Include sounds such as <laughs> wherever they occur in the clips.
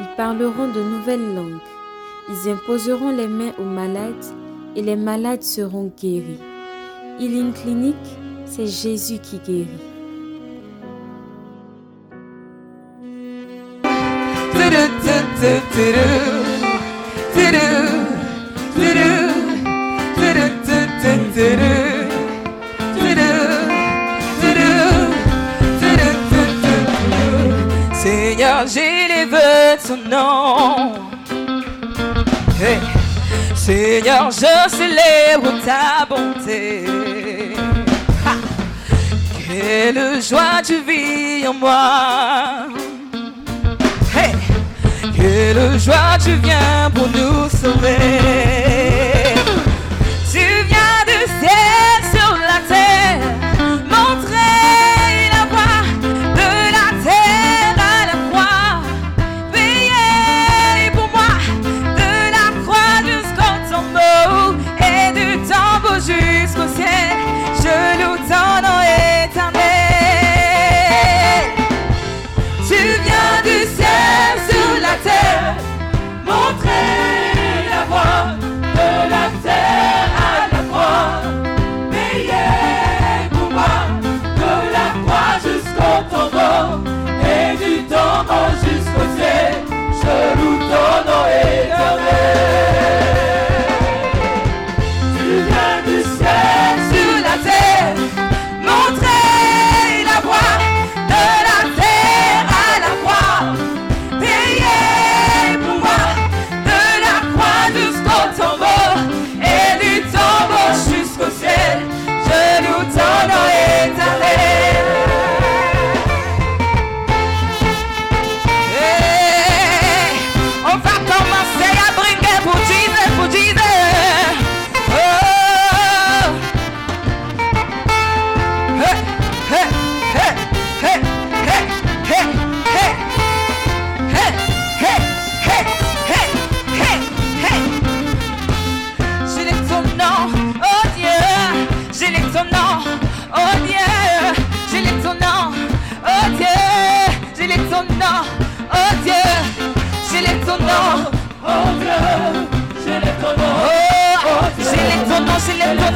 Ils parleront de nouvelles langues. Ils imposeront les mains aux malades et les malades seront guéris. Il y a une Clinique, c'est Jésus qui guérit. élevé son nom. Seigneur, je célèbre ta bonté. Quelle joie tu vis en moi. Quelle joie tu viens pour nous sauver. Tu viens de cette Amen.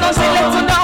Cause she left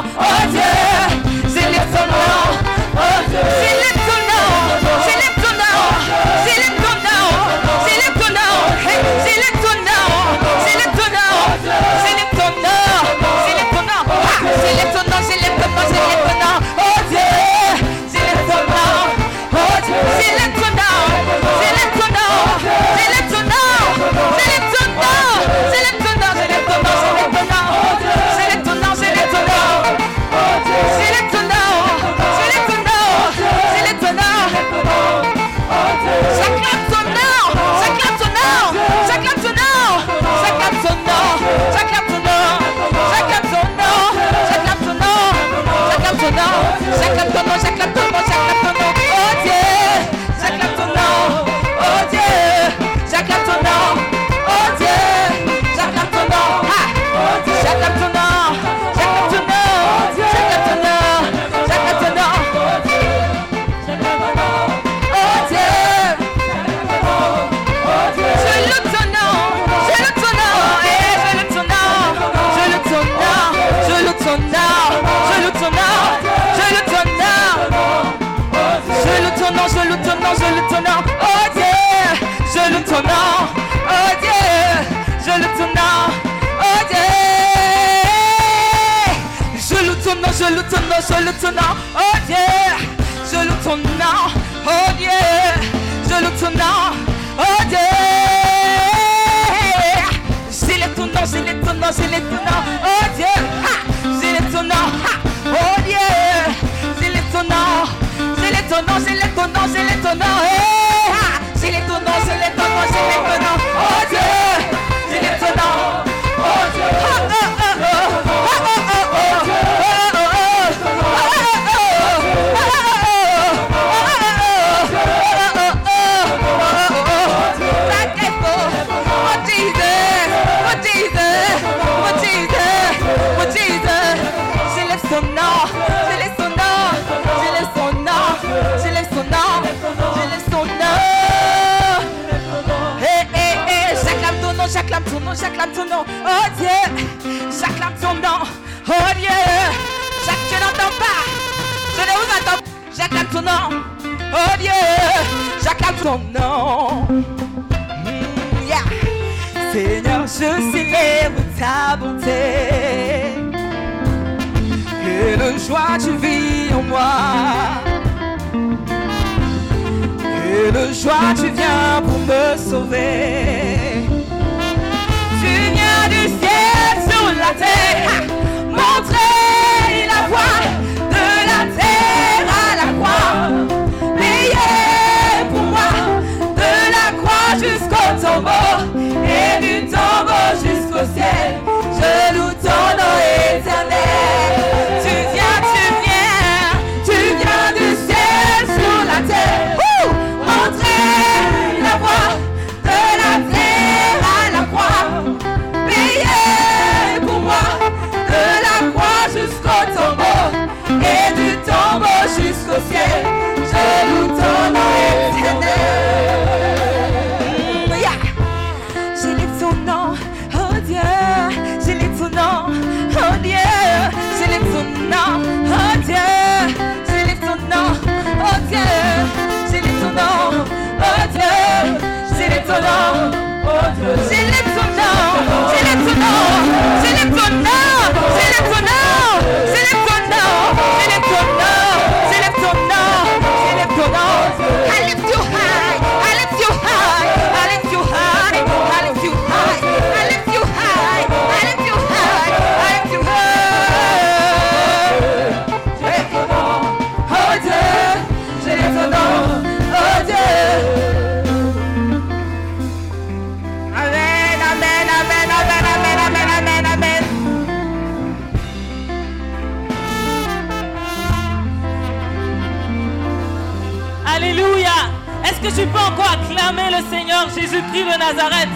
Jésus-Christ de Nazareth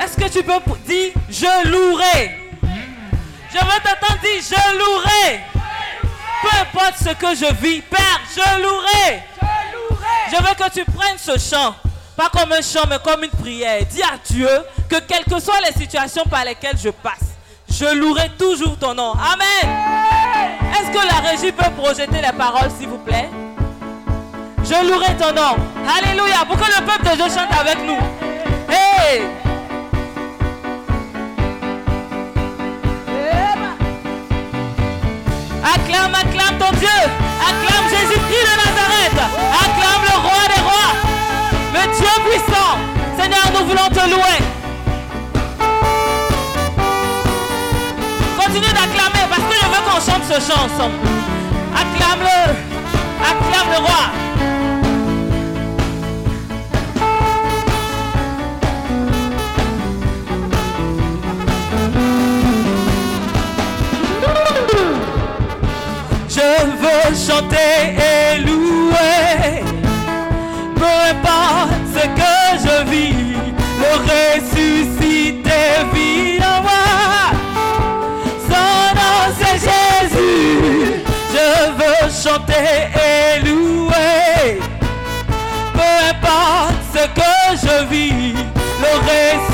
Est-ce que tu peux dire je louerai? Je veux t'entendre dire je louerai. Peu importe ce que je vis, Père, je louerai. Je veux que tu prennes ce chant, pas comme un chant, mais comme une prière. Dis à Dieu que quelles que soient les situations par lesquelles je passe, je louerai toujours ton nom. Amen. Est-ce que la régie peut projeter les paroles, s'il vous plaît? Je louerai ton nom. Alléluia. Pour que le peuple de Dieu chante avec nous? Hey Acclame, acclame ton Dieu. Acclame Jésus-Christ de Nazareth. Acclame le roi des rois. Le Dieu puissant. Seigneur, nous voulons te louer. Continue d'acclamer parce que je veux qu'on chante ce chant ensemble. Acclame-le. Acclame le roi. Chanter et louer. Peu importe ce que je vis, le ressuscité vit en moi. Son nom c'est Jésus. Je veux chanter et louer. Peu importe ce que je vis, le ressuscité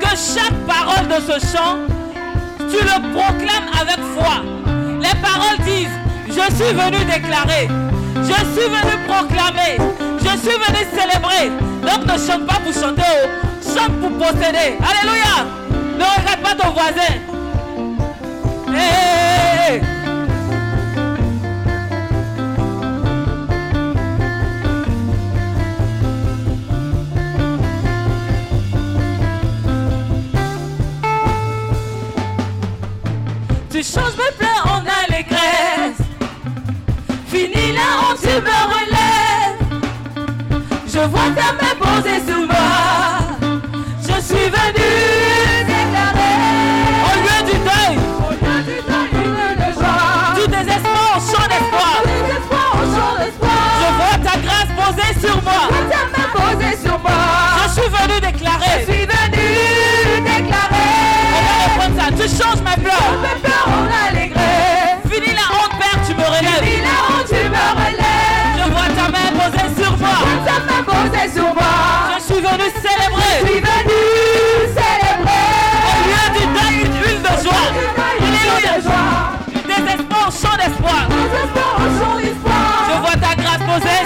Que chaque parole de ce chant, tu le proclames avec foi. Les paroles disent, je suis venu déclarer, je suis venu proclamer, je suis venu célébrer. Donc ne chante pas pour chanter, oh. chante pour posséder. Alléluia. Ne regarde pas ton voisin. Tu changes mes pleurs en allégresse. Fini la honte, tu me relèves. Je vois ta main posée sur Je suis venu célébrer. Au lieu du deuil, une huile de joie. Alléluia. Désespoir, chant d'espoir. Désespoir, chant d'espoir. Je vois ta grâce posée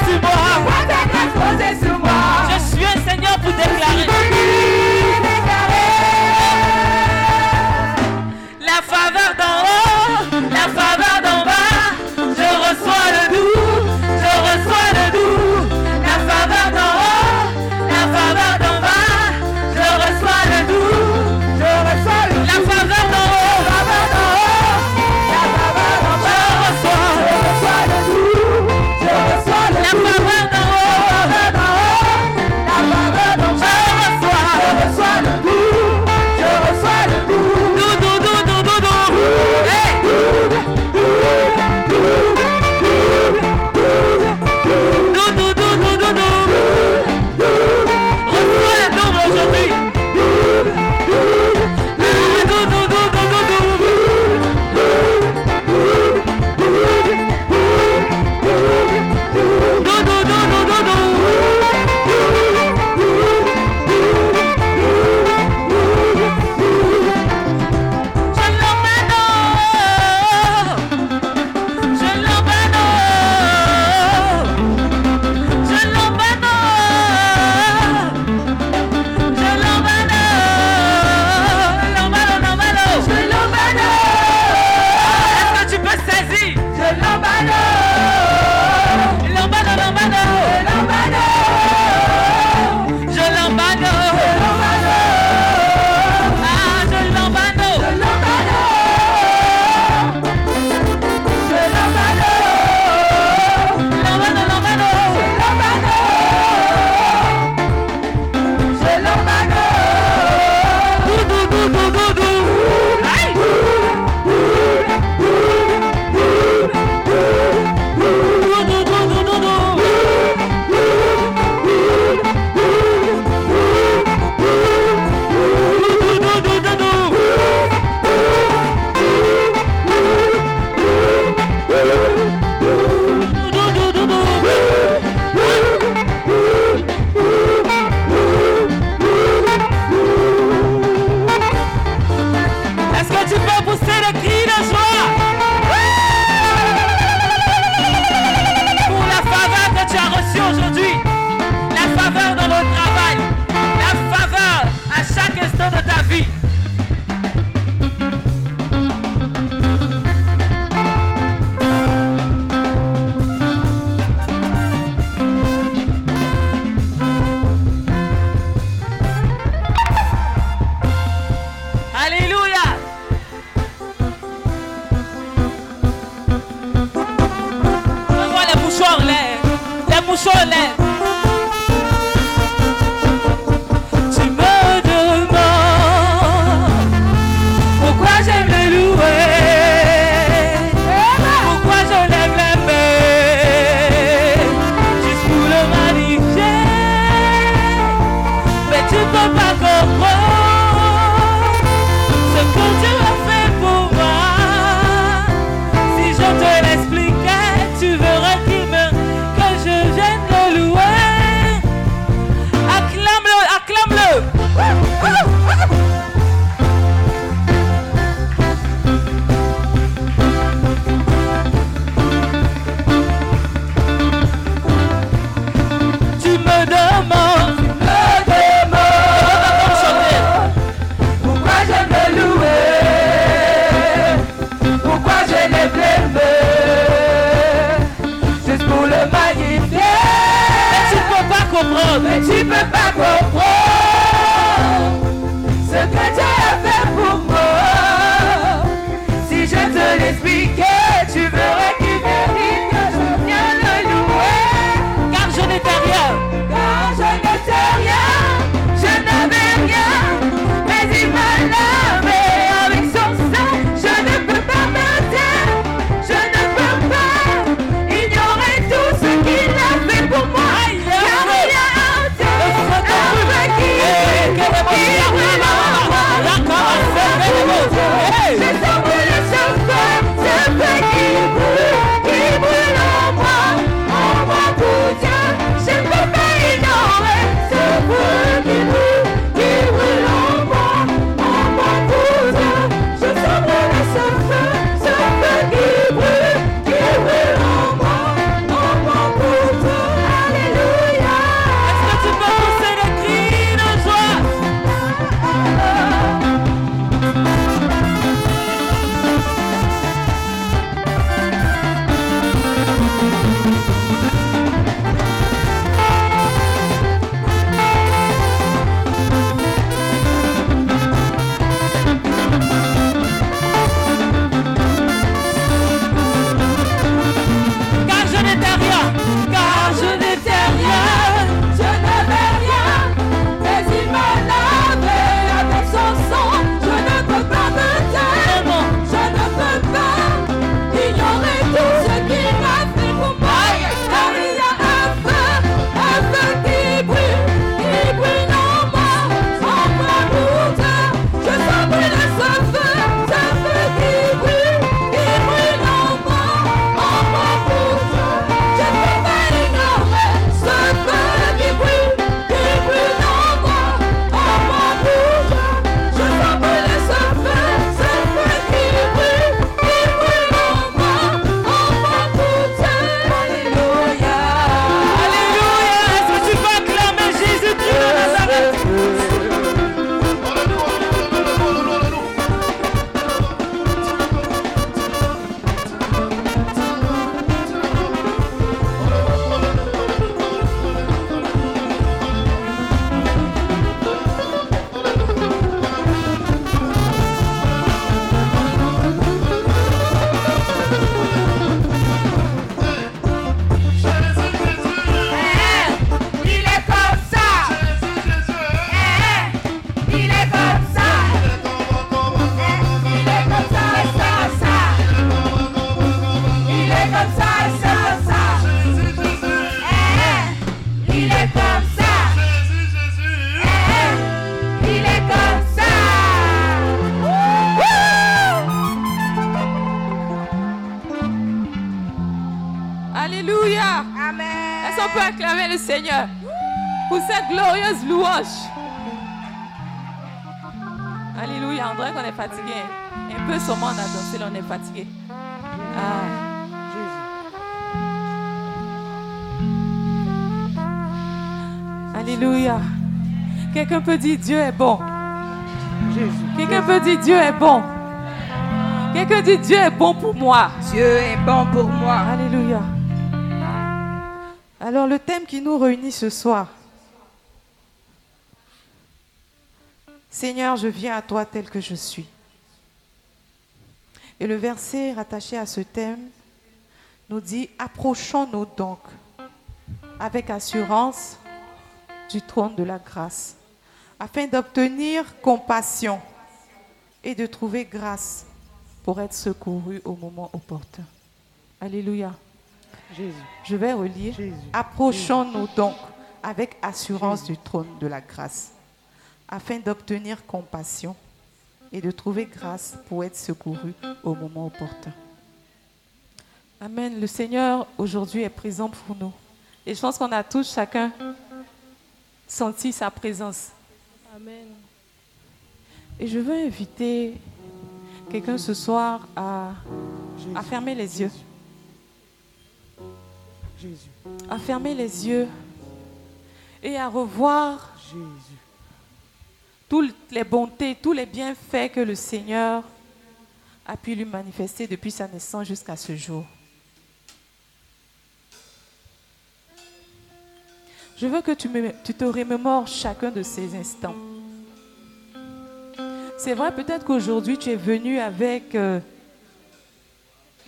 Quelqu'un peut dire Dieu est bon. Quelqu'un peut dire Dieu est bon. Quelqu'un dit Dieu est bon pour moi. Dieu est bon pour moi. Alléluia. Alors le thème qui nous réunit ce soir. Seigneur, je viens à toi tel que je suis. Et le verset rattaché à ce thème nous dit, approchons-nous donc avec assurance du trône de la grâce, afin d'obtenir compassion et de trouver grâce pour être secouru au moment opportun. Alléluia. Je vais relire. Approchons-nous donc avec assurance du trône de la grâce, afin d'obtenir compassion et de trouver grâce pour être secouru au moment opportun. Amen. Le Seigneur aujourd'hui est présent pour nous. Et je pense qu'on a tous chacun senti sa présence. Amen. Et je veux inviter quelqu'un ce soir à, à fermer les yeux. À fermer les yeux et à revoir toutes les bontés, tous les bienfaits que le Seigneur a pu lui manifester depuis sa naissance jusqu'à ce jour. Je veux que tu, te remémores chacun de ces instants. C'est vrai, peut-être qu'aujourd'hui, tu es venu avec euh,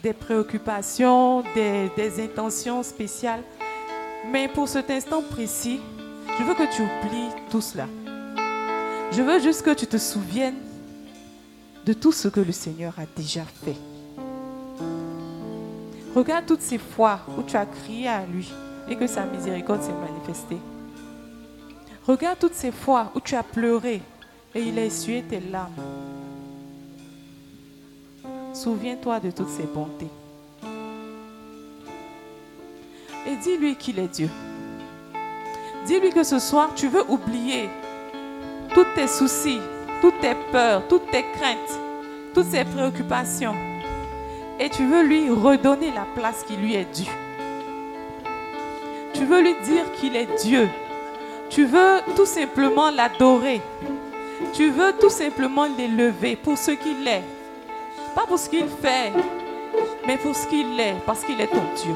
des préoccupations, des intentions spéciales. Mais pour cet instant précis, je veux que tu oublies tout cela. Je veux juste que tu te souviennes de tout ce que le Seigneur a déjà fait. Regarde toutes ces fois où tu as crié à lui et que sa miséricorde s'est manifestée. Regarde toutes ces fois où tu as pleuré et il a essuyé tes larmes. Souviens-toi de toutes ces bontés. Et dis-lui qu'il est Dieu. Dis-lui que ce soir, tu veux oublier tous tes soucis, toutes tes peurs, toutes tes craintes, toutes ces préoccupations. Et tu veux lui redonner la place qui lui est due. Tu veux lui dire qu'il est Dieu. Tu veux tout simplement l'adorer. Tu veux tout simplement l'élever pour ce qu'il est. Pas pour ce qu'il fait, mais pour ce qu'il est, parce qu'il est ton Dieu.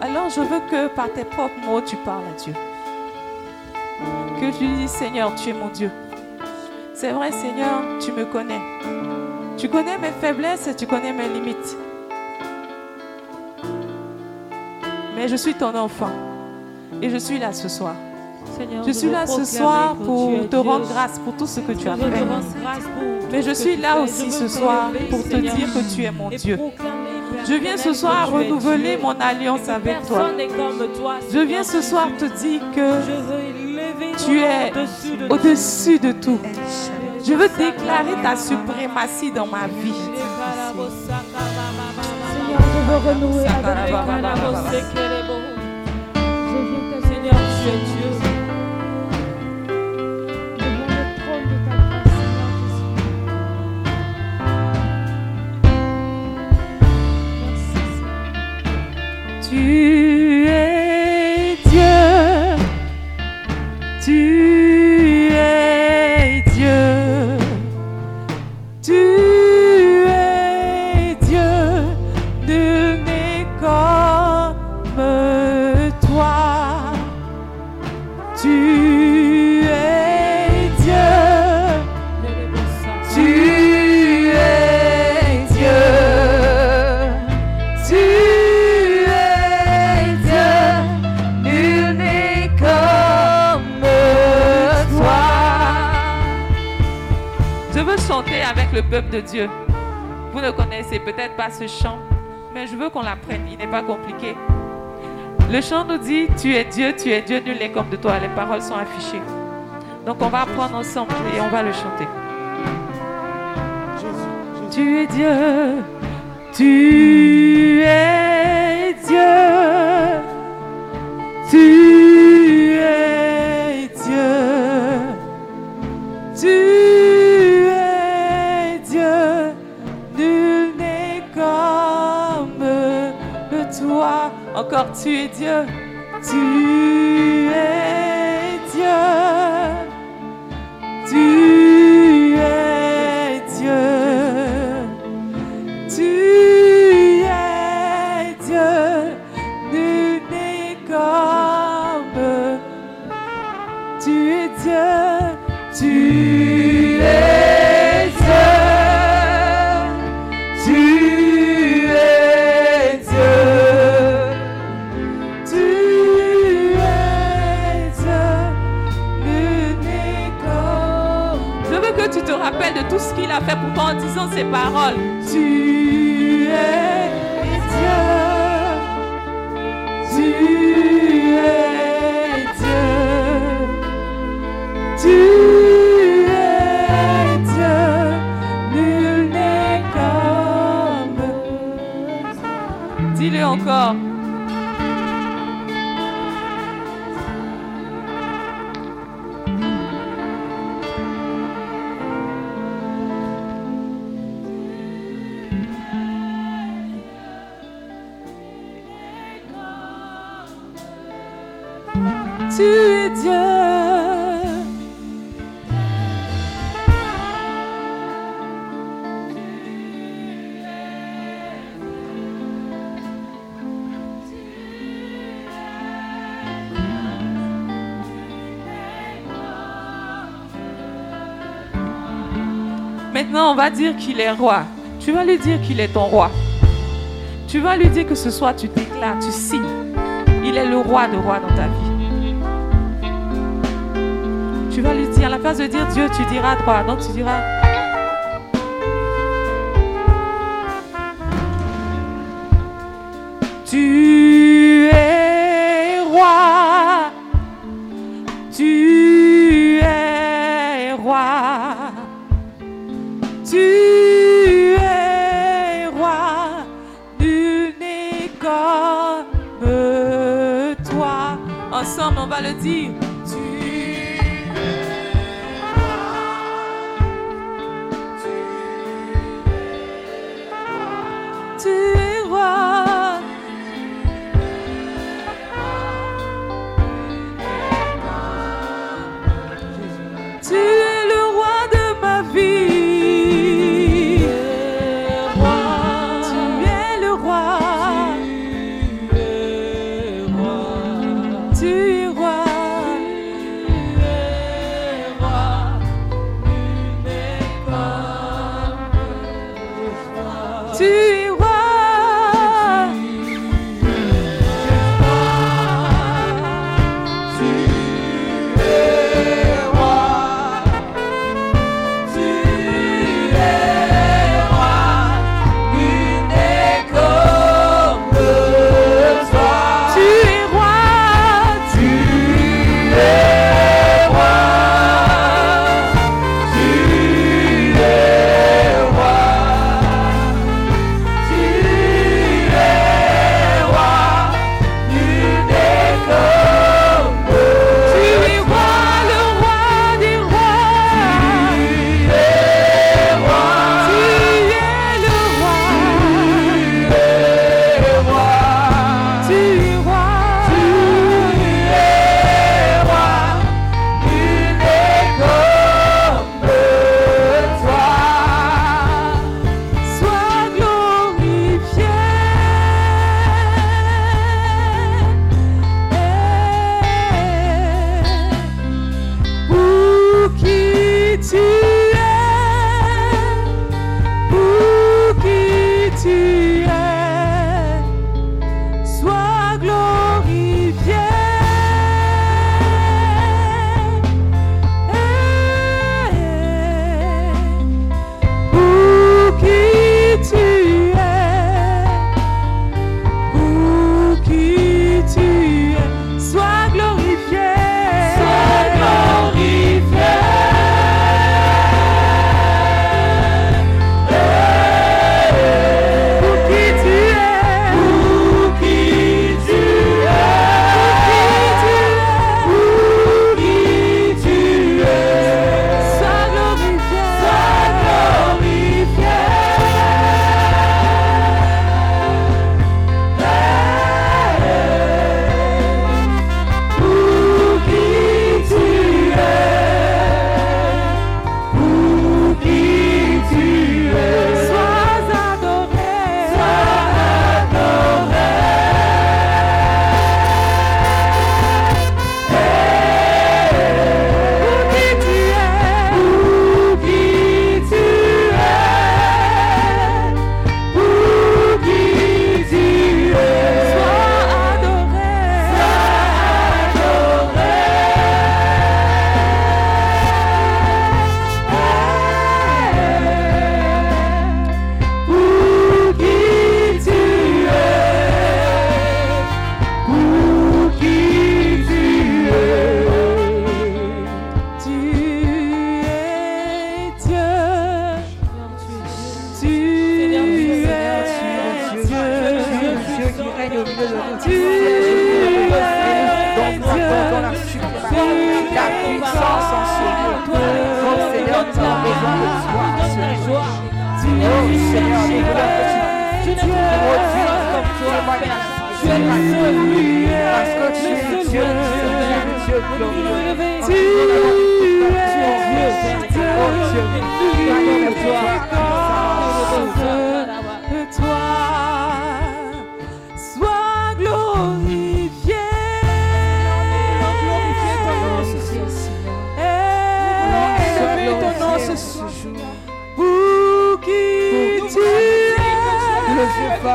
Alors je veux que par tes propres mots, tu parles à Dieu. Que tu lui dises, Seigneur, tu es mon Dieu. C'est vrai, Seigneur, tu me connais. Tu connais mes faiblesses et tu connais mes limites. Mais je suis ton enfant. Et je suis là ce soir. Seigneur, Je suis là ce soir pour te Dieu. rendre grâce pour tout ce que tu as fait. Mais je suis là aussi ce soir pour te dire que tu es mon Dieu. Je viens ce soir renouveler mon alliance avec toi. Je viens ce soir te dire que tu es au-dessus de tout. Je veux déclarer ta suprématie dans ma vie. Veux renouer avec toi. Je viens te Seigneur, tu es Dieu. Devant peuple de Dieu. Vous ne connaissez peut-être pas ce chant, mais je veux qu'on l'apprenne. Il n'est pas compliqué. Le chant nous dit Tu es Dieu, tu es Dieu, nul n'est comme de toi. Les paroles sont affichées. Donc on va apprendre ensemble et on va le chanter. Tu es Dieu, tu es Dieu, Tu Encore tu es Dieu. Tu es Dieu. Tu ce qu'il a fait pour toi en disant ces paroles. On va dire qu'il est roi. Tu vas lui dire qu'il est ton roi. Tu vas lui dire que ce soir, tu déclares, tu signes. Il est le roi de rois dans ta vie. Tu vas lui dire, à la place de dire Dieu, tu diras droit. Donc tu diras. tu confirmes puissance en ce lieu. Oh Seigneur, nous avons besoin de toi ce jour. Oh Seigneur, nous voulons que tu produises comme témoignage. Tu es celui que tu es Dieu, tu es Dieu glorieux. Tu es Dieu, oh Dieu, nous de.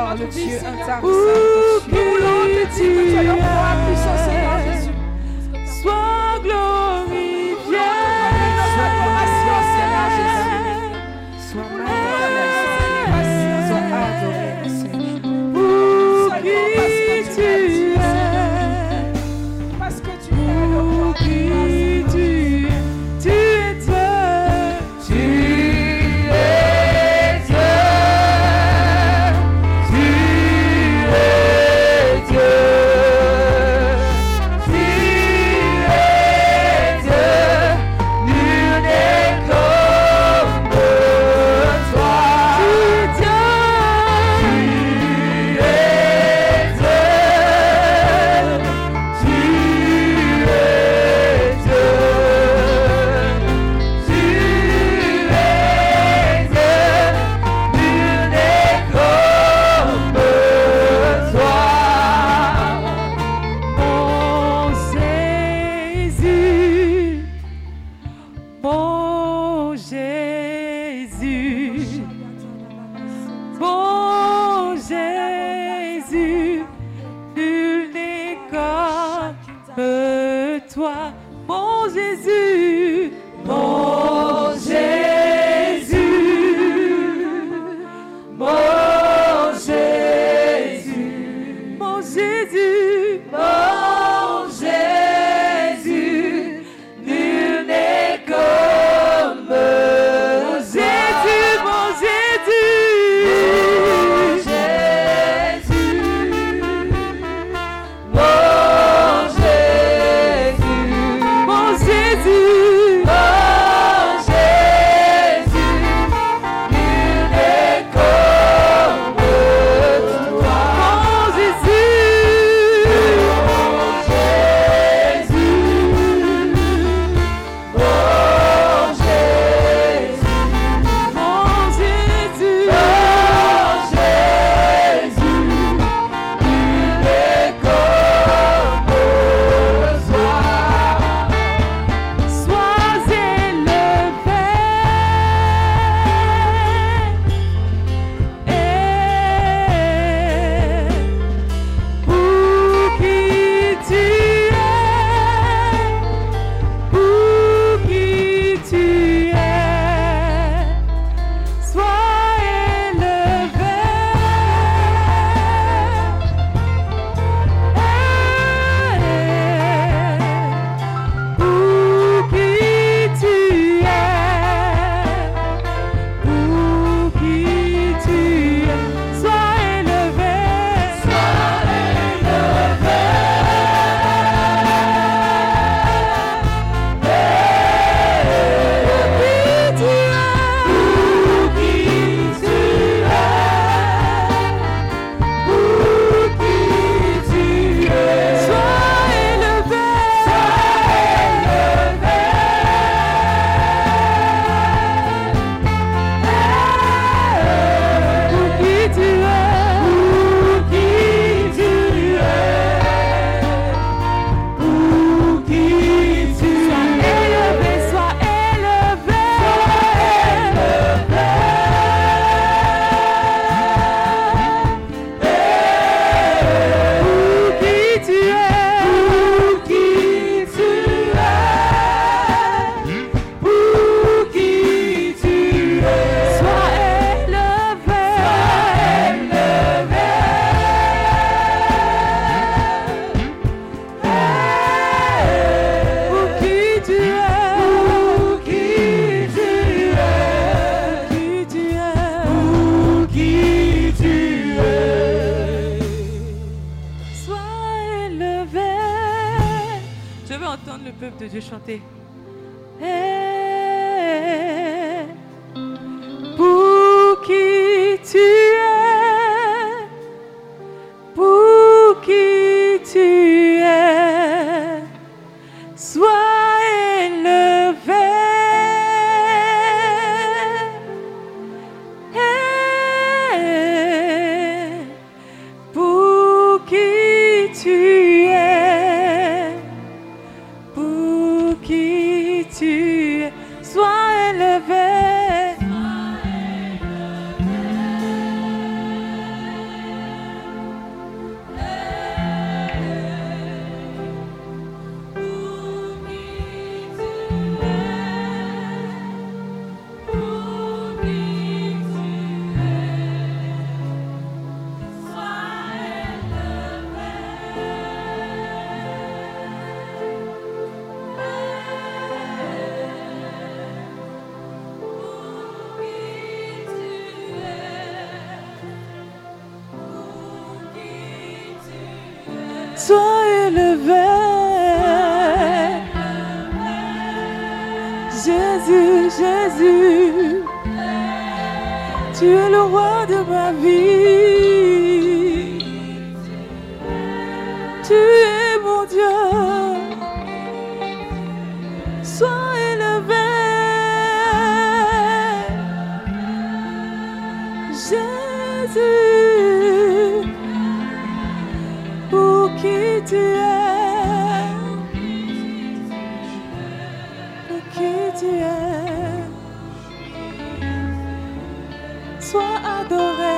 Lord, sois adoré.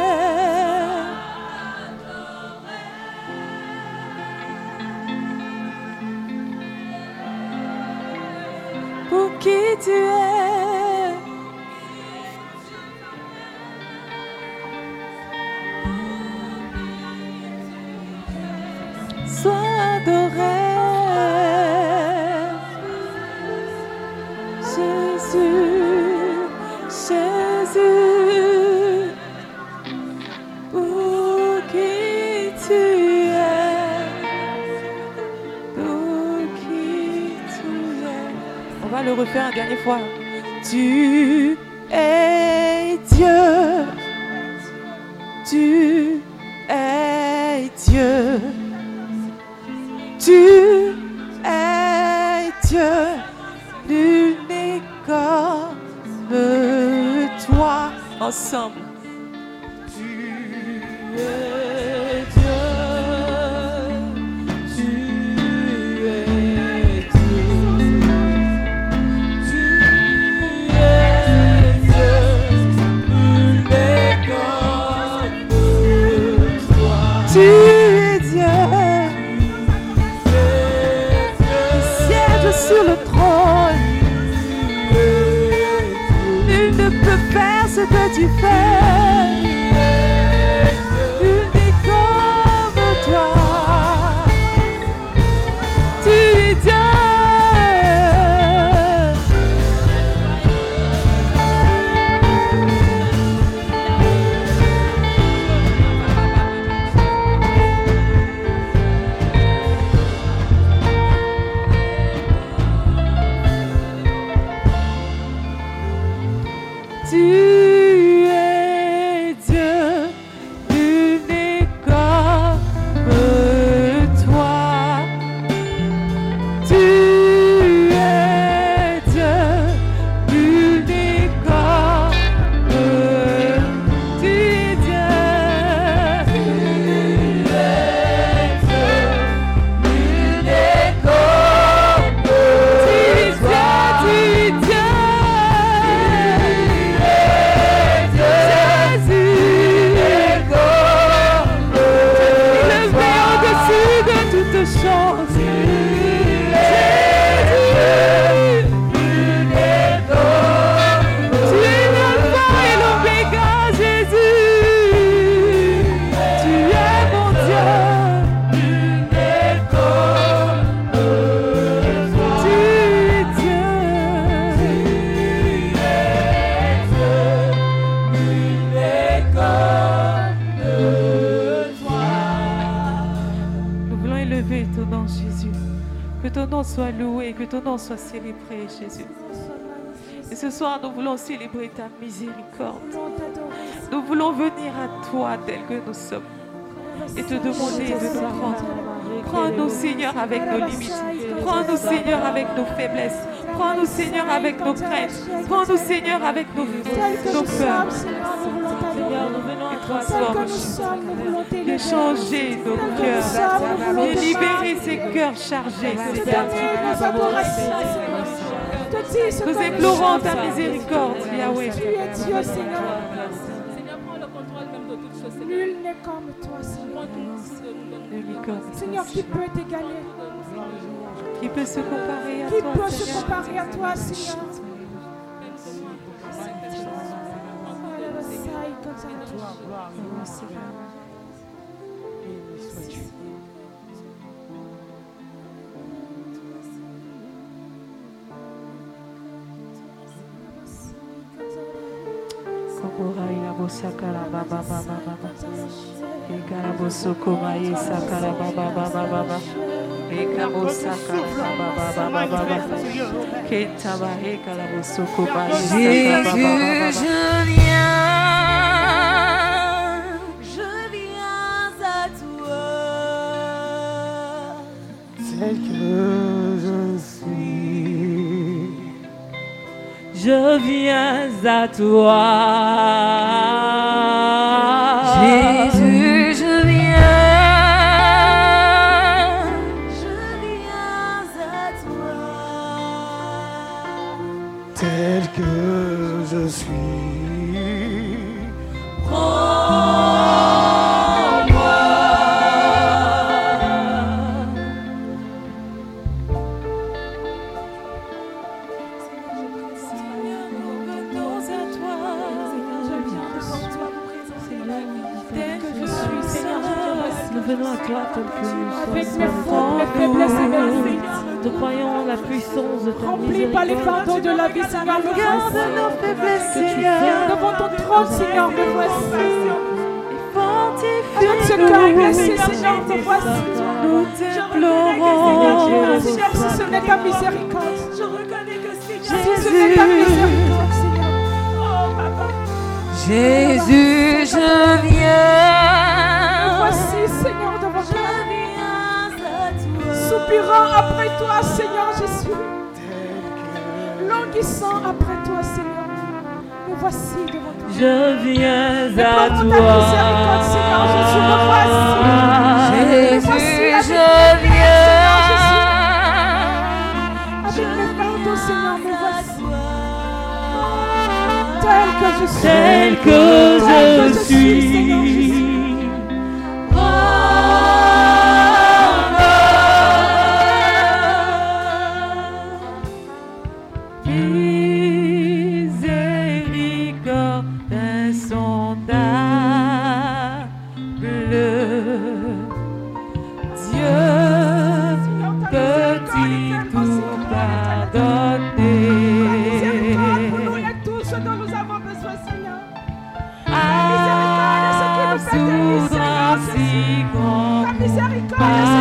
faire une dernière fois. Tu es Dieu. miséricorde. Nous voulons venir à toi tel que nous sommes et te demander de nous prendre. Prends-nous, Seigneur, avec nos limites. Prends-nous, Seigneur, avec nos faiblesses. Prends-nous, Seigneur, avec nos craintes. Prends-nous, Seigneur, avec nos, nos peurs. Seigneur, nous venons à toi, de changer nos cœurs, de libérer ces cœurs chargés, Seigneur te dis ce Nous implorons ta miséricorde, Yahweh. Tu es Dieu, Seigneur. Seigneur, prends le contrôle même de toutes choses. Nul n'est comme toi, Seigneur. Seigneur, qui peut t'égaler? Qui peut se comparer à toi Qui peut se comparer à toi, Seigneur? Seigneur. Béni sois-tu. Baba baba baba. Je viens à toi. Remplis par les pardons de la vie, Seigneur, me voici. Devant ton trône, Seigneur, me voici. Avec ce cœur blessé, Seigneur, voici. Nous t'implorons. Seigneur, si ce n'est ta miséricorde, Je reconnais que si ce n'est ta miséricorde, Seigneur. Jésus, je viens. voici, Seigneur, devant toi. Soupirant après toi, Seigneur Jésus. Languissant après toi, Seigneur. Me voici devant toi. Je viens à ta Seigneur Jésus, voici. Voici je viens. Avec mes fardeaux, Seigneur, me voici. Tel que je suis. tel que Tel je suis. Seigneur Jésus. Miséricorde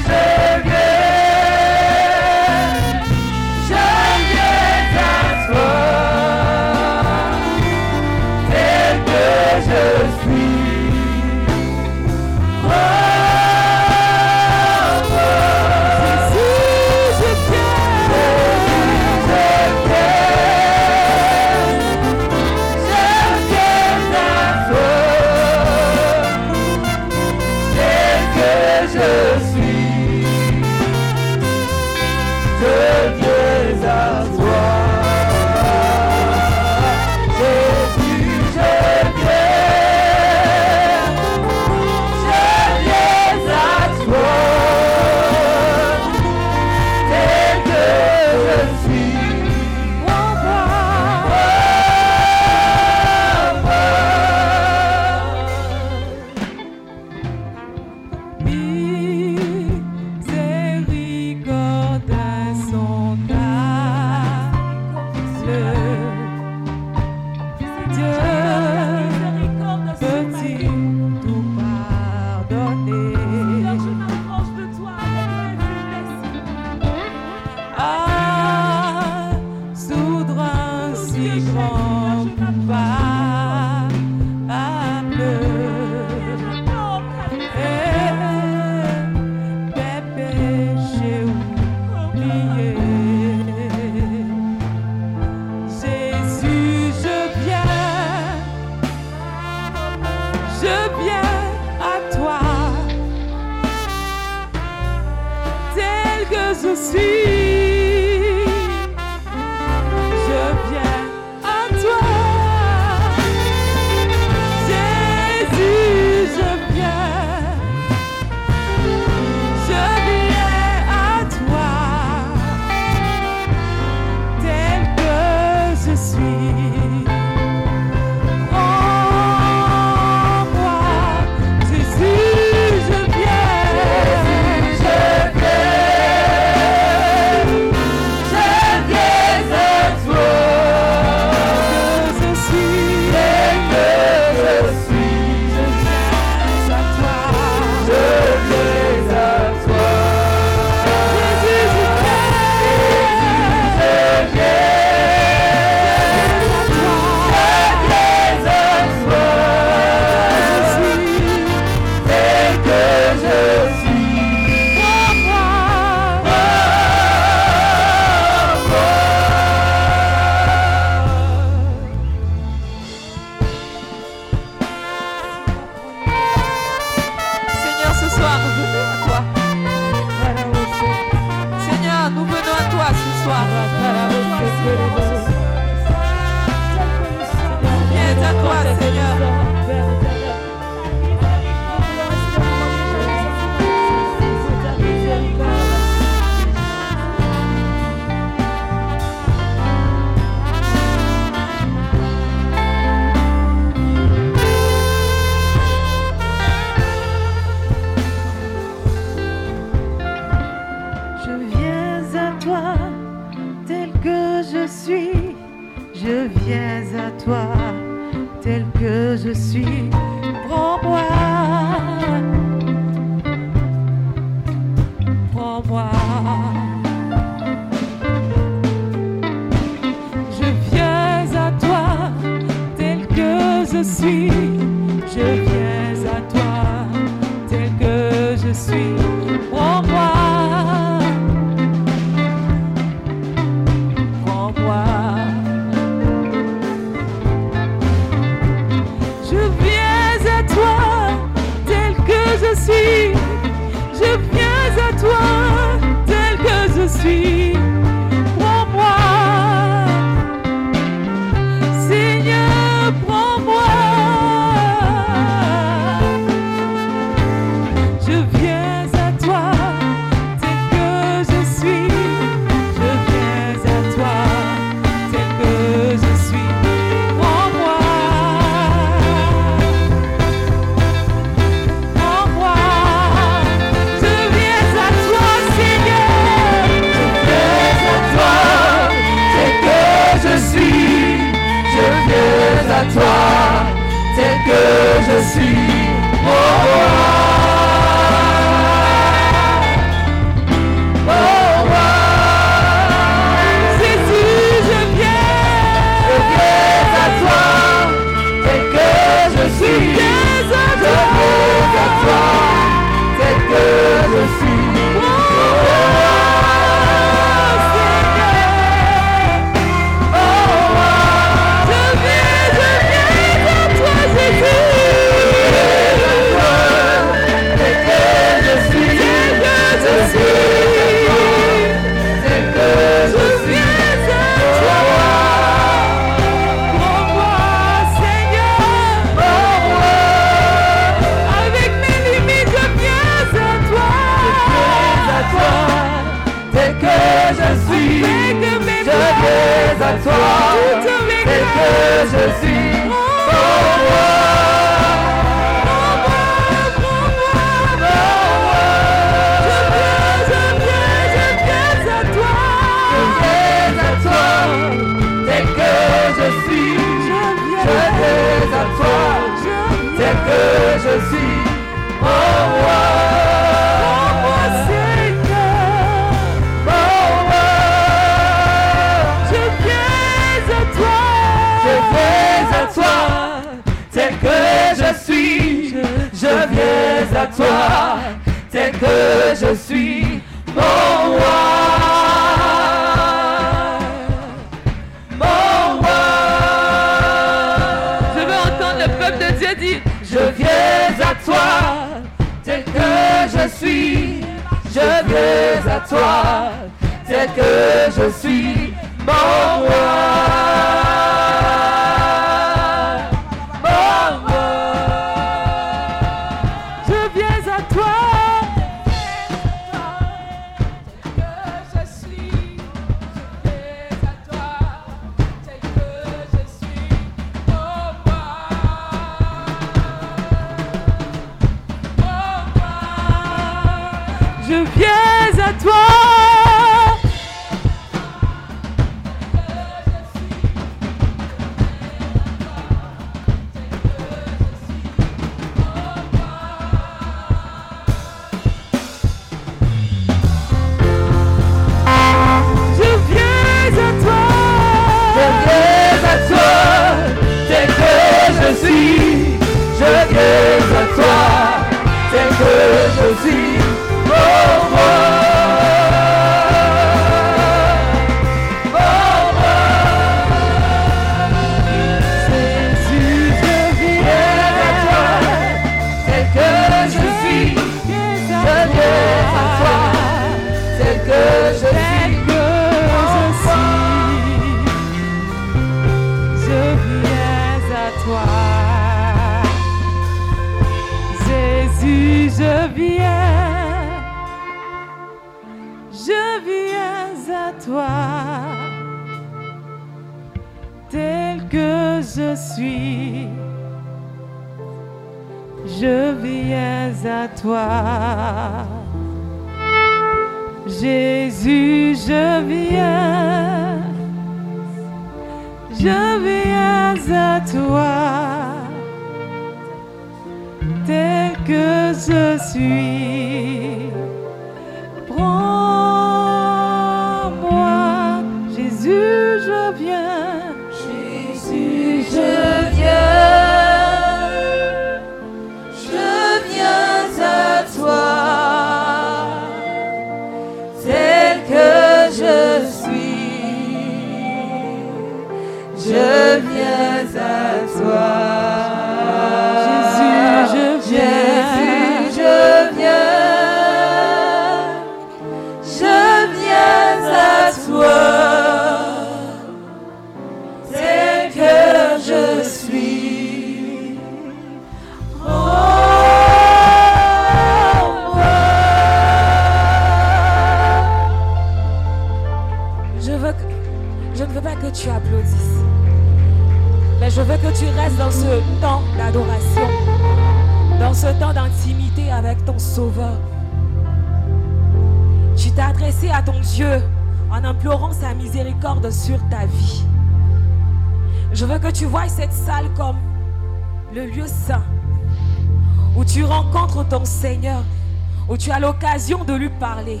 tu as l'occasion de lui parler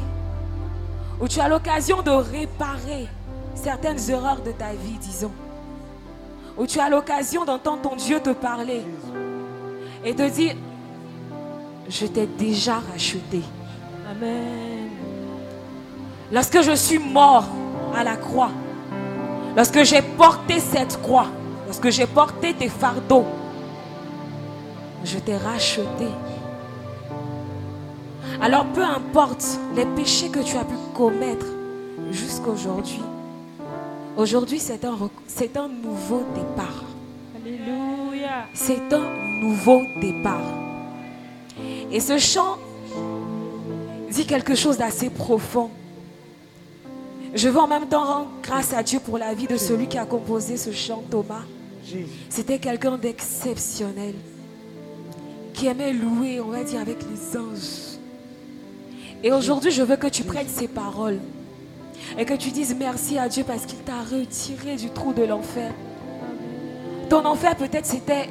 où tu as l'occasion de réparer certaines erreurs de ta vie, disons. Où tu as l'occasion d'entendre ton Dieu te parler et te dire, je t'ai déjà racheté. Amen. Lorsque je suis mort à la croix, lorsque j'ai porté cette croix, lorsque j'ai porté tes fardeaux, je t'ai racheté. Alors peu importe les péchés que tu as pu commettre jusqu'aujourd'hui, aujourd'hui c'est un, c'est un nouveau départ. Alléluia. C'est un nouveau départ. Et ce chant dit quelque chose d'assez profond. Je veux en même temps rendre grâce à Dieu pour la vie de celui qui a composé ce chant, Thomas. C'était quelqu'un d'exceptionnel, qui aimait louer, on va dire, avec les anges. Et aujourd'hui, je veux que tu prennes ces paroles et que tu dises merci à Dieu parce qu'il t'a retiré du trou de l'enfer. Ton enfer, peut-être, c'était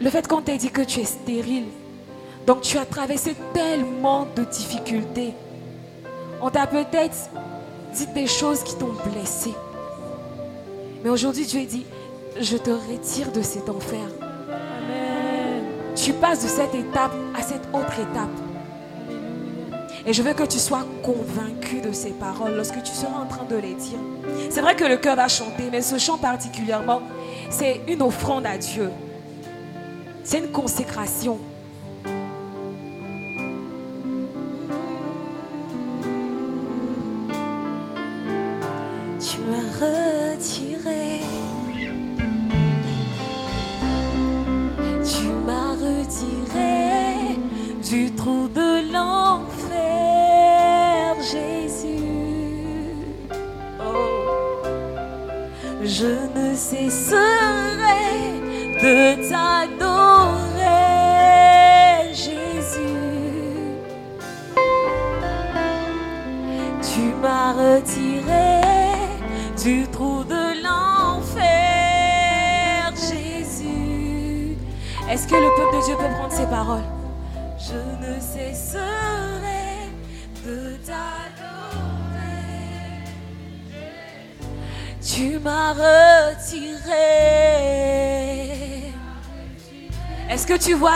le fait qu'on t'ait dit que tu es stérile. Donc, tu as traversé tellement de difficultés. On t'a peut-être dit des choses qui t'ont blessé. Mais aujourd'hui, Dieu dit, je te retire de cet enfer. Amen. tu passes de cette étape à cette autre étape. Et je veux que tu sois convaincu de ces paroles lorsque tu seras en train de les dire. C'est vrai que le cœur va chanter, mais ce chant particulièrement, c'est une offrande à Dieu. C'est une consécration.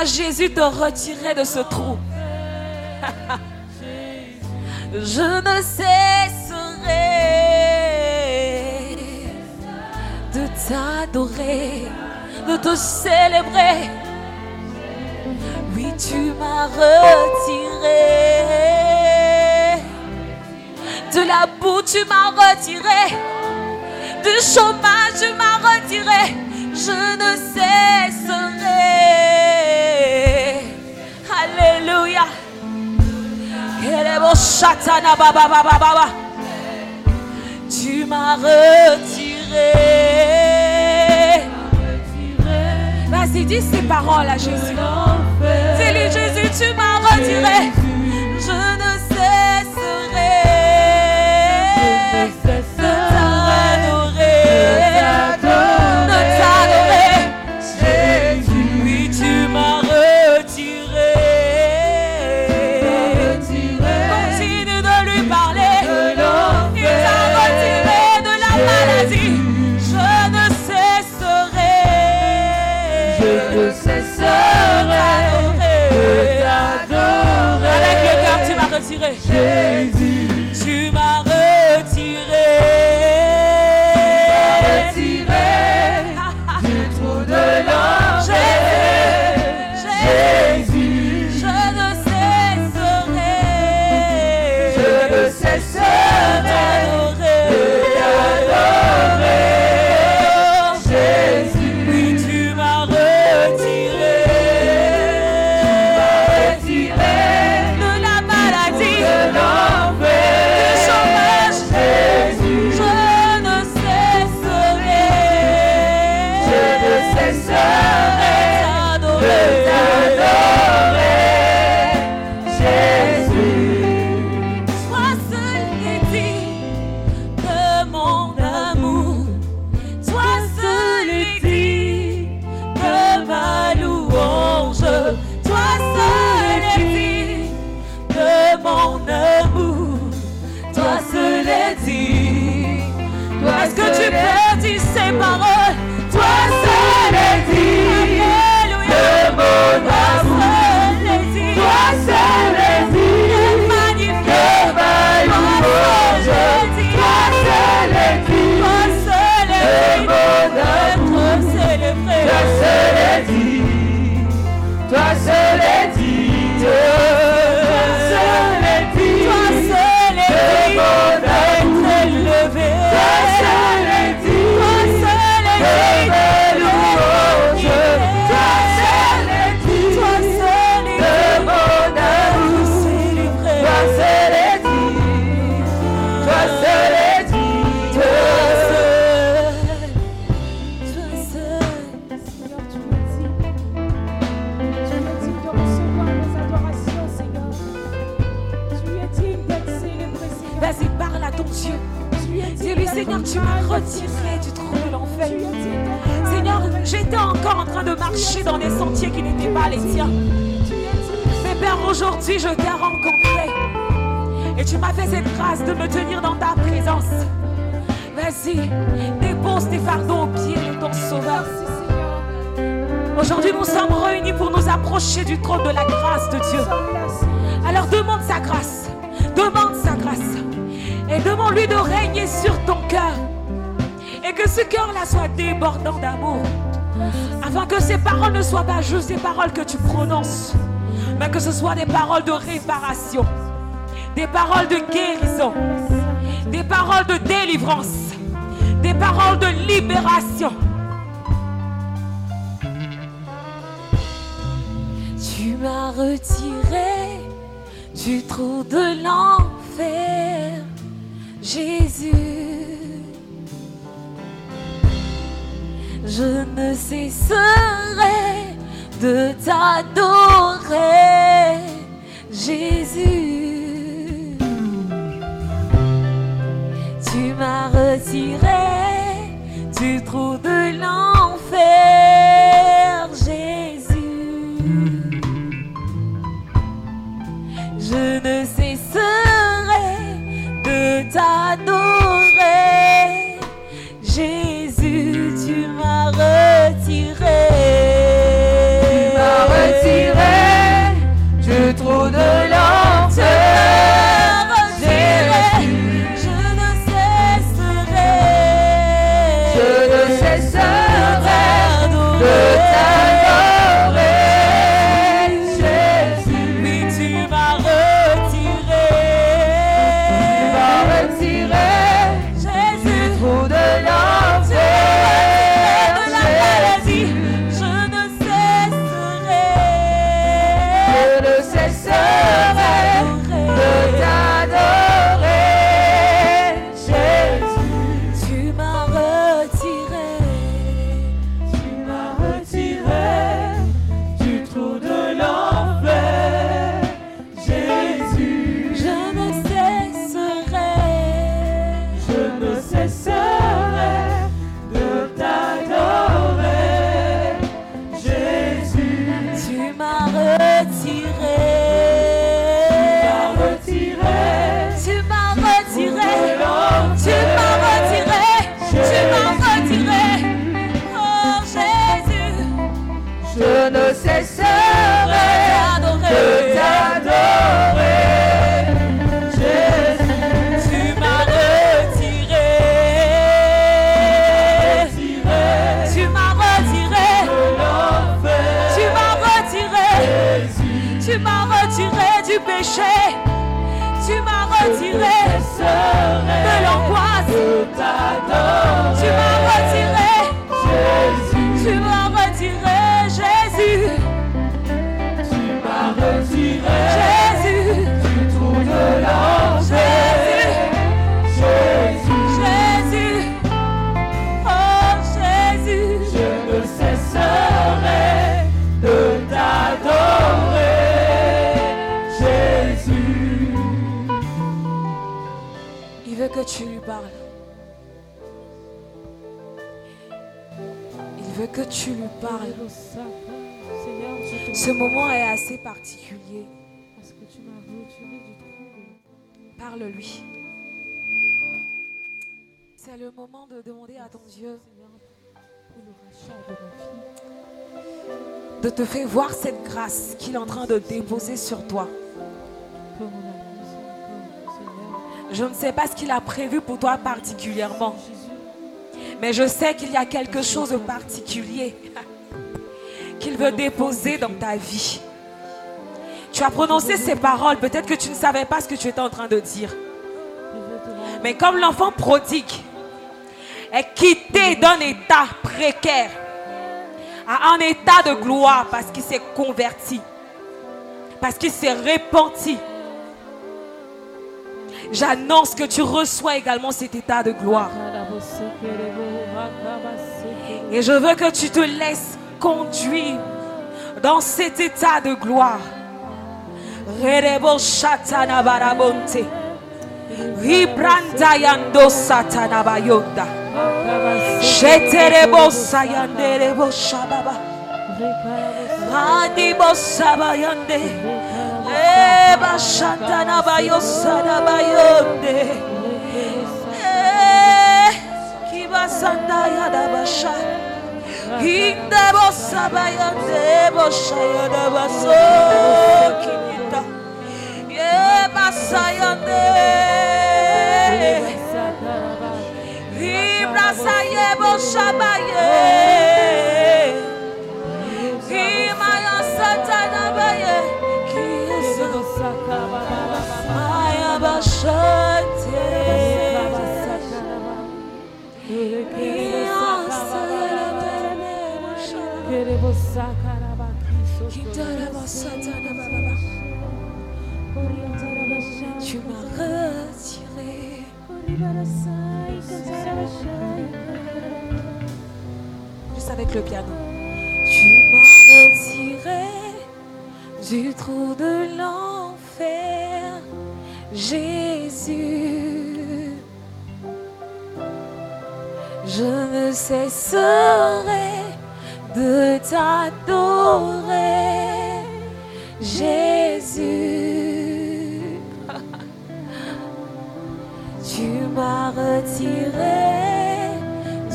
Jésus te retirer de ce trou <laughs> Je ne cesserai de t'adorer, de te célébrer. Oui, tu m'as retiré de la boue, tu m'as retiré du chômage, tu m'as retiré. Je ne cesserai. Tu m'as retiré. Vas-y, dis ces paroles à Jésus. Dis-lui, Jésus, tu m'as retiré. Marcher dans des sentiers qui n'étaient pas les tiens. Mais Père, aujourd'hui, je t'ai rencontré. Et tu m'as fait cette grâce de me tenir dans ta présence. Vas-y, dépose tes fardeaux aux pieds de ton Sauveur. Aujourd'hui, nous sommes réunis pour nous approcher du trône de la grâce de Dieu. Alors demande sa grâce. Demande sa grâce. Et demande-lui de régner sur ton cœur. Et que ce cœur-là soit débordant d'amour. Que ces paroles ne soient pas juste des paroles que tu prononces. Mais que ce soit des paroles de réparation. Des paroles de guérison. Des paroles de délivrance. Des paroles de libération. Tu m'as retiré du trou de l'enfer, Jésus. Je ne cesserai de t'adorer, Jésus. Tu m'as retiré du trou de l'enfer, Jésus. Je ne cesserai de t'adorer. Tu lui parles. Ce moment est assez particulier. Parle-lui. C'est le moment de demander à ton Dieu de te faire voir cette grâce qu'il est en train de déposer sur toi. Je ne sais pas ce qu'il a prévu pour toi particulièrement, mais je sais qu'il y a quelque chose de particulier <laughs> qu'il veut déposer dans ta vie. Tu as prononcé ces paroles, peut-être que tu ne savais pas ce que tu étais en train de dire. Mais comme l'enfant prodigue est quitté d'un état précaire à un état de gloire parce qu'il s'est converti, parce qu'il s'est repenti, j'annonce que tu reçois également cet état de gloire. Et je veux que tu te laisses conduire dans cet état de gloire. Rerebo shatana barabonte. Ribrandayando satana bayonda. Sheterebo sayanderebo shababa. Adibo sabayande. Eba shatana bayosana bayonde. basanda yada basha. Hinde bossa bayande bosha yada baso kinita. Ye basayande. Hibra saye bosha baye. Himaya satana baye. Kiyasa. Maya basha. Tu m'as retiré. Juste avec le piano. Tu m'as retiré du trou de l'enfer, Jésus. Je ne cesserai de t'adorer, Jésus. <laughs> Tu m'as retiré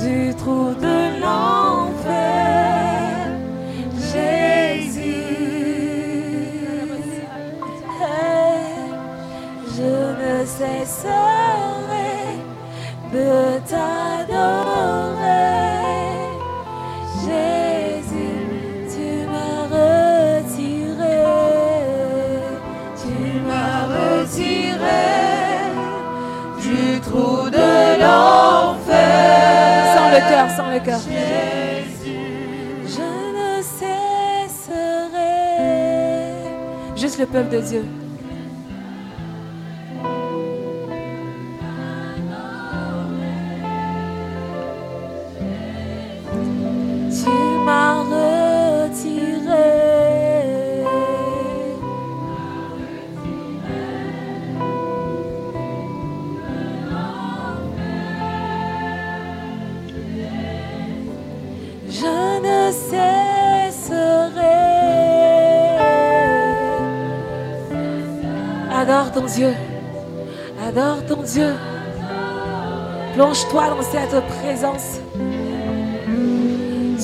du trou de l'enfer, Jésus. Je ne cesserai de t'adorer, cœur. Je ne cesserai. Juste le peuple de Dieu. Adore ton Dieu. Adore ton Dieu. Plonge-toi dans cette présence.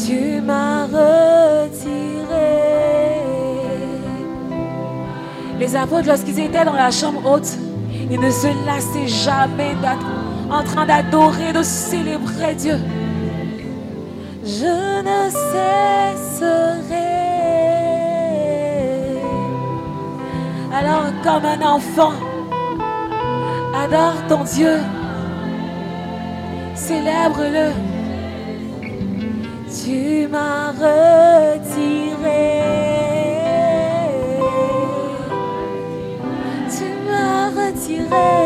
Tu m'as retiré. Les apôtres, lorsqu'ils étaient dans la chambre haute, ils ne se lassaient jamais d'être en train d'adorer, de célébrer Dieu. Je ne cesserai. Alors, comme un enfant, adore ton Dieu. Célèbre-le. Tu m'as retiré. Tu m'as retiré.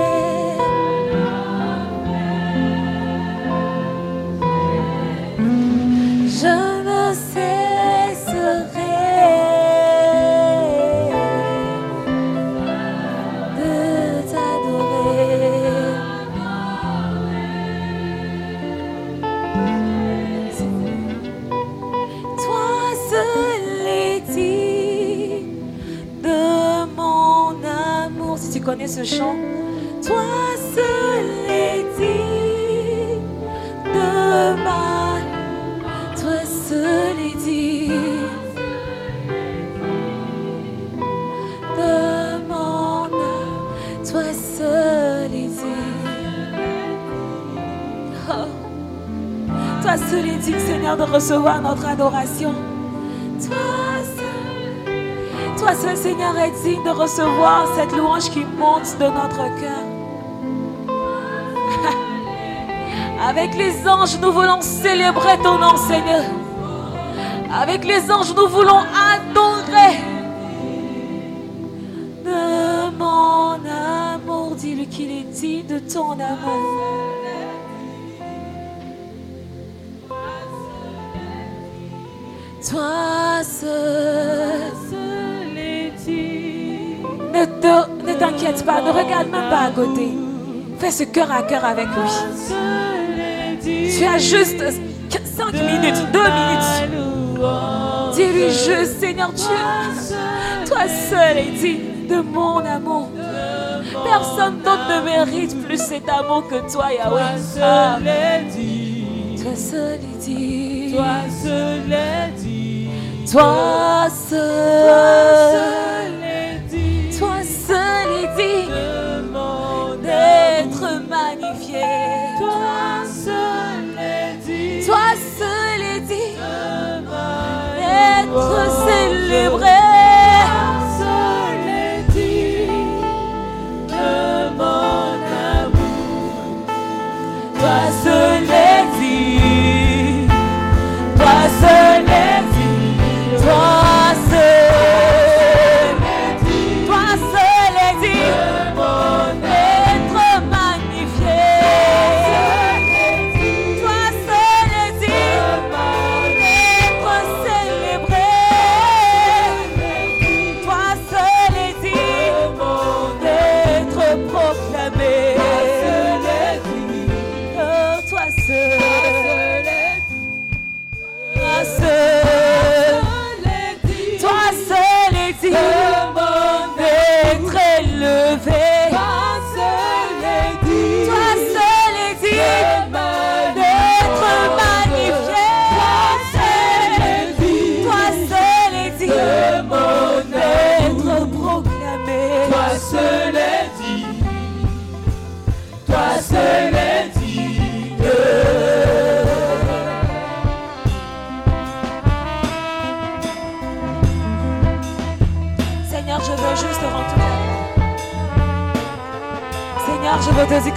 Ce chant, toi seul est digne de ma, toi seul est digne de mon âme, toi seul est digne. Oh. Toi seul est digne, Seigneur, de recevoir notre adoration. Seigneur, est digne de recevoir cette louange qui monte de notre cœur. <laughs> Avec les anges, nous voulons célébrer ton nom, Seigneur. Avec les anges, nous voulons adorer. De mon amour, dis-lui qu'il est digne de ton amour. Ne regarde même pas à côté. Fais ce cœur à cœur avec lui. Tu as juste 5 minutes, 2 minutes. Dis-lui juste, Seigneur Dieu, toi seul est digne de mon amour. Personne d'autre ne mérite plus cet amour que toi, Yahweh. Toi seul est dit. Toi seul est digne. Toi seul.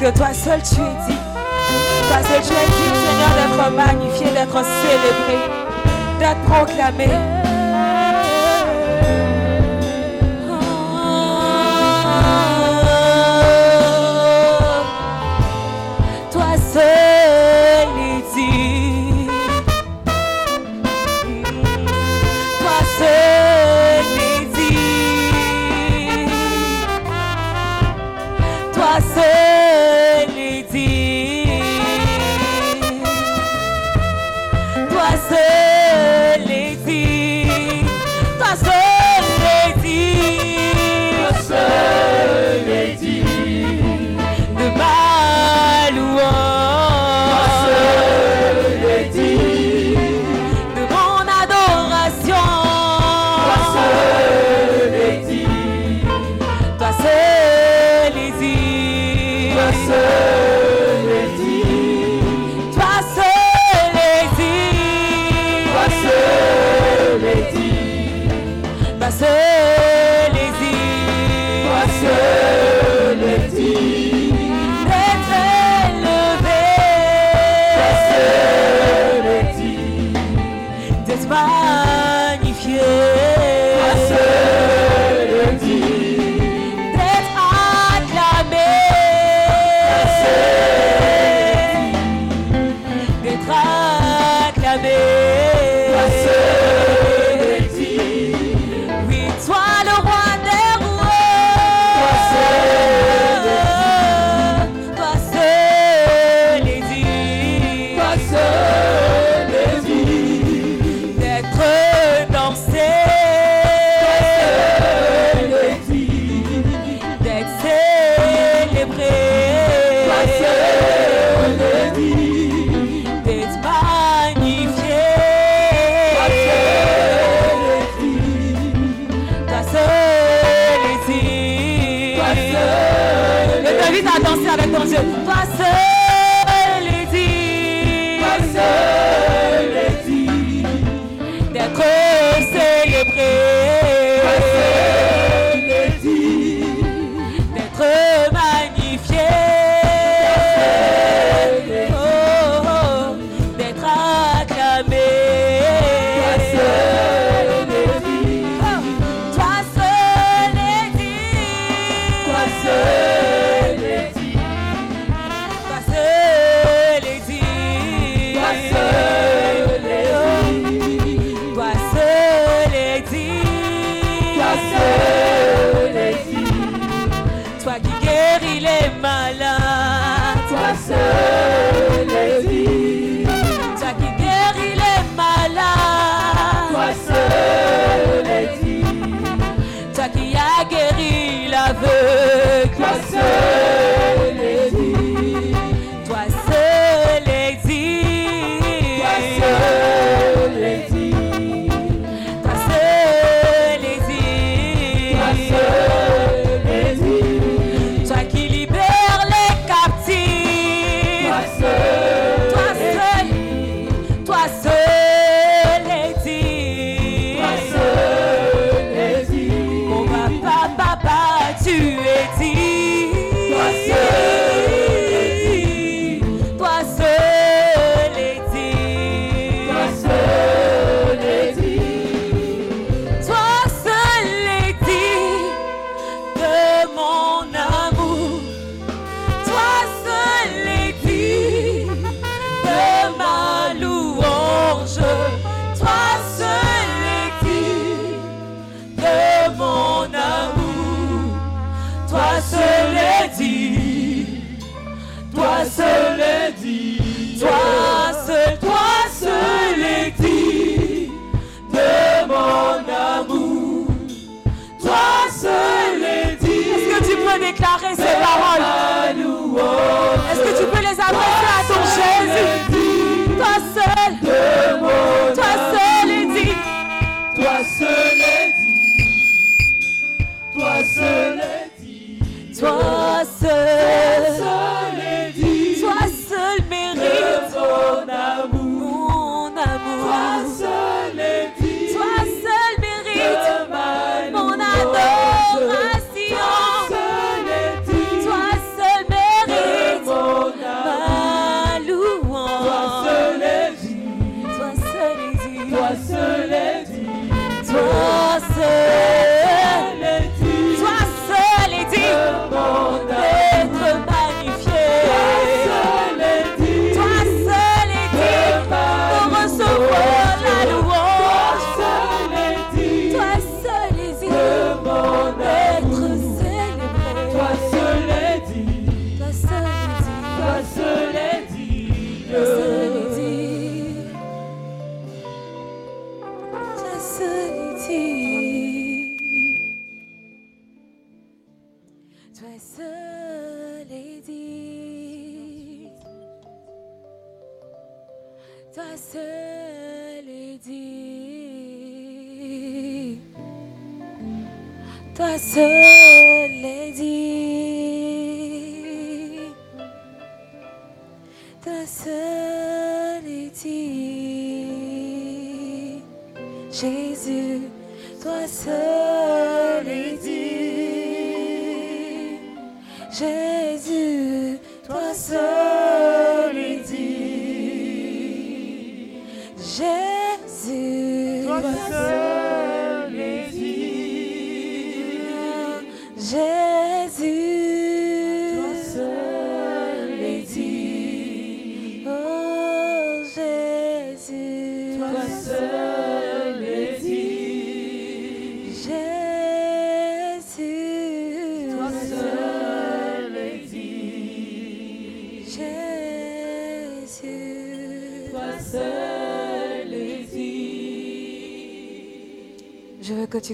que toi seul tu es dit, parce que tu es digne, Seigneur, d'être magnifié, d'être célébré, d'être proclamé.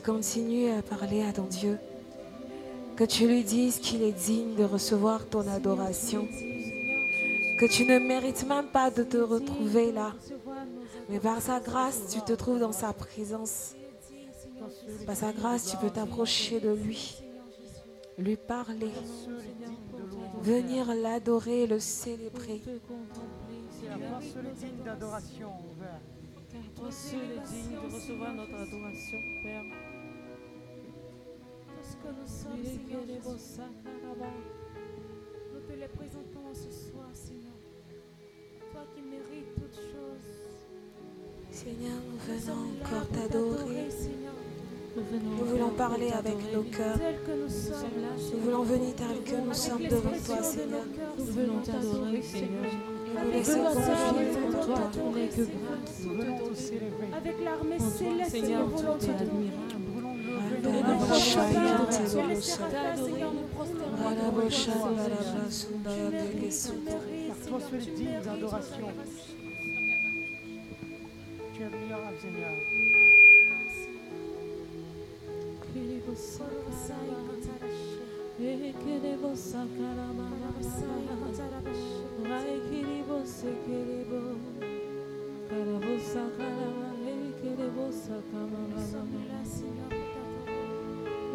continues à parler à ton Dieu, que tu lui dises qu'il est digne de recevoir ton adoration, que tu ne mérites même pas de te retrouver là, mais par sa grâce, tu te trouves dans sa présence. Par sa grâce, tu peux t'approcher de lui, lui parler, venir l'adorer, le célébrer. Car toi seul digne de recevoir notre adoration, Père que nous sommes, Seigneur Jésus. Nous te les présentons ce soir, Seigneur. Toi qui mérites toutes choses. Seigneur, nous venons encore t'adorer. Nous, voulons parler avec nos cœurs. Nous voulons venir tel que nous sommes devant toi, Seigneur. Nous voulons t'adorer, Seigneur. Nous nous laissons confier en toi. Nous voulons aussi Avec l'armée céleste, Seigneur, nous voulons t'adorer. Par toi. Tu es meilleur, Seigneur. Seigneur.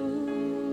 true.